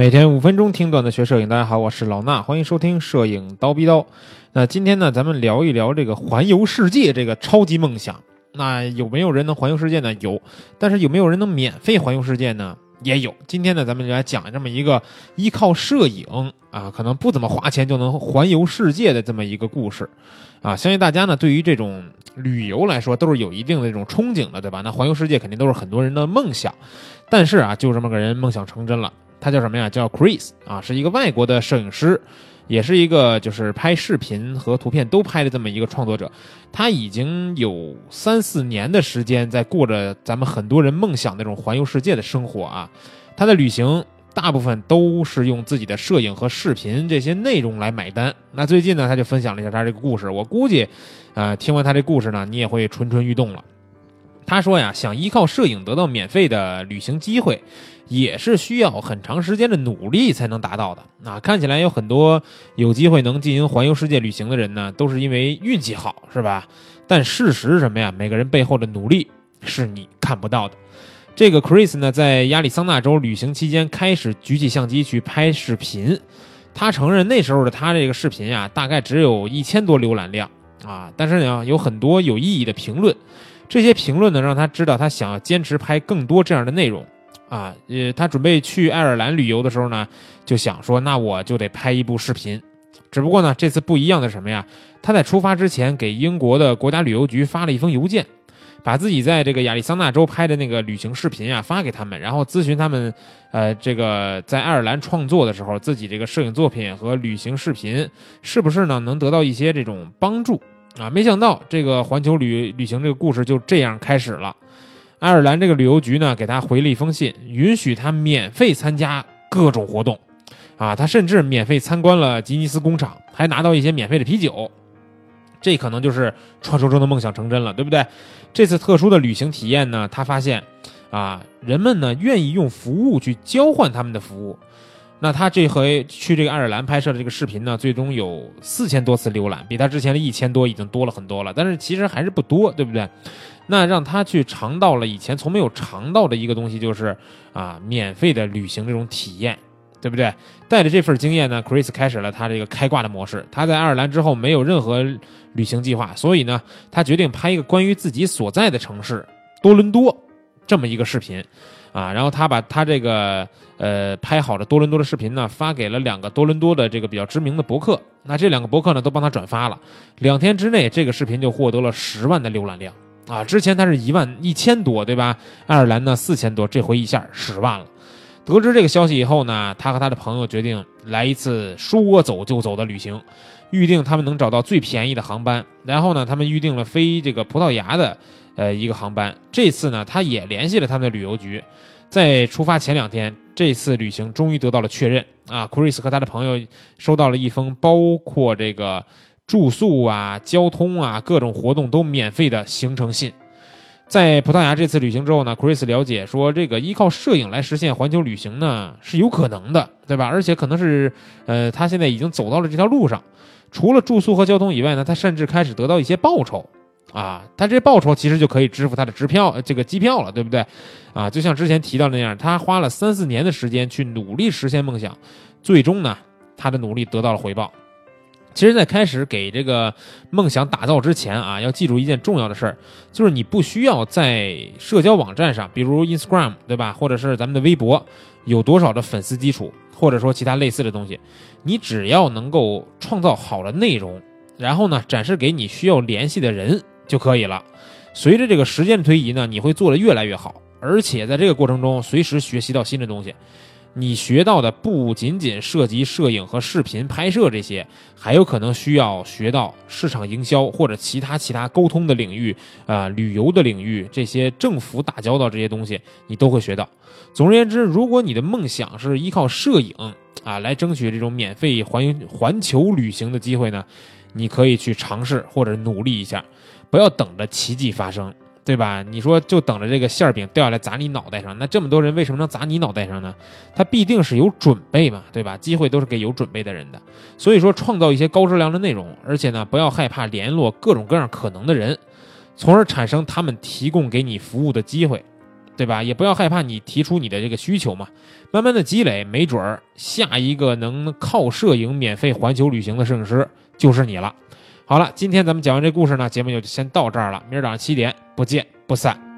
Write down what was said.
每天五分钟听段子学摄影，大家好，我是老衲，欢迎收听摄影刀逼刀。那今天呢，咱们聊一聊这个环游世界这个超级梦想。那有没有人能环游世界呢？有，但是有没有人能免费环游世界呢？也有。今天呢，咱们就来讲这么一个依靠摄影啊，可能不怎么花钱就能环游世界的这么一个故事啊。相信大家呢，对于这种旅游来说，都是有一定的这种憧憬的，对吧？那环游世界肯定都是很多人的梦想。但是啊，就这么个人梦想成真了，他叫什么呀？叫 Chris 啊，是一个外国的摄影师。也是一个就是拍视频和图片都拍的这么一个创作者，他已经有三四年的时间在过着咱们很多人梦想那种环游世界的生活啊。他的旅行大部分都是用自己的摄影和视频这些内容来买单。那最近呢，他就分享了一下他这个故事。我估计，呃，听完他这故事呢，你也会蠢蠢欲动了。他说呀，想依靠摄影得到免费的旅行机会。也是需要很长时间的努力才能达到的。那看起来有很多有机会能进行环游世界旅行的人呢，都是因为运气好，是吧？但事实是什么呀？每个人背后的努力是你看不到的。这个 Chris 呢，在亚利桑那州旅行期间开始举起相机去拍视频。他承认那时候的他这个视频呀，大概只有一千多浏览量啊，但是呢，有很多有意义的评论。这些评论呢，让他知道他想要坚持拍更多这样的内容。啊，呃，他准备去爱尔兰旅游的时候呢，就想说，那我就得拍一部视频。只不过呢，这次不一样的什么呀？他在出发之前给英国的国家旅游局发了一封邮件，把自己在这个亚利桑那州拍的那个旅行视频啊发给他们，然后咨询他们，呃，这个在爱尔兰创作的时候，自己这个摄影作品和旅行视频是不是呢能得到一些这种帮助啊？没想到这个环球旅旅行这个故事就这样开始了。爱尔兰这个旅游局呢，给他回了一封信，允许他免费参加各种活动，啊，他甚至免费参观了吉尼斯工厂，还拿到一些免费的啤酒，这可能就是传说中的梦想成真了，对不对？这次特殊的旅行体验呢，他发现，啊，人们呢愿意用服务去交换他们的服务。那他这回去这个爱尔兰拍摄的这个视频呢，最终有四千多次浏览，比他之前的一千多已经多了很多了。但是其实还是不多，对不对？那让他去尝到了以前从没有尝到的一个东西，就是啊，免费的旅行这种体验，对不对？带着这份经验呢，Chris 开始了他这个开挂的模式。他在爱尔兰之后没有任何旅行计划，所以呢，他决定拍一个关于自己所在的城市多伦多这么一个视频。啊，然后他把他这个呃拍好的多伦多的视频呢，发给了两个多伦多的这个比较知名的博客。那这两个博客呢，都帮他转发了。两天之内，这个视频就获得了十万的浏览量啊！之前他是一万一千多，对吧？爱尔兰呢四千多，这回一下十万了。得知这个消息以后呢，他和他的朋友决定来一次说走就走的旅行，预定他们能找到最便宜的航班。然后呢，他们预定了飞这个葡萄牙的。呃，一个航班，这次呢，他也联系了他们的旅游局，在出发前两天，这次旅行终于得到了确认啊。Chris 和他的朋友收到了一封包括这个住宿啊、交通啊、各种活动都免费的行程信。在葡萄牙这次旅行之后呢，Chris 了解说，这个依靠摄影来实现环球旅行呢是有可能的，对吧？而且可能是，呃，他现在已经走到了这条路上。除了住宿和交通以外呢，他甚至开始得到一些报酬。啊，他这报酬其实就可以支付他的支票，这个机票了，对不对？啊，就像之前提到那样，他花了三四年的时间去努力实现梦想，最终呢，他的努力得到了回报。其实，在开始给这个梦想打造之前啊，要记住一件重要的事儿，就是你不需要在社交网站上，比如 Instagram，对吧？或者是咱们的微博，有多少的粉丝基础，或者说其他类似的东西，你只要能够创造好的内容，然后呢，展示给你需要联系的人。就可以了。随着这个时间的推移呢，你会做得越来越好，而且在这个过程中随时学习到新的东西。你学到的不仅仅涉及摄影和视频拍摄这些，还有可能需要学到市场营销或者其他其他沟通的领域啊，旅游的领域，这些政府打交道这些东西你都会学到。总而言之，如果你的梦想是依靠摄影啊来争取这种免费环环球旅行的机会呢，你可以去尝试或者努力一下。不要等着奇迹发生，对吧？你说就等着这个馅儿饼掉下来砸你脑袋上，那这么多人为什么能砸你脑袋上呢？他必定是有准备嘛，对吧？机会都是给有准备的人的。所以说，创造一些高质量的内容，而且呢，不要害怕联络各种各样可能的人，从而产生他们提供给你服务的机会，对吧？也不要害怕你提出你的这个需求嘛，慢慢的积累，没准儿下一个能靠摄影免费环球旅行的摄影师就是你了。好了，今天咱们讲完这故事呢，节目就先到这儿了，明儿早上七点不见不散。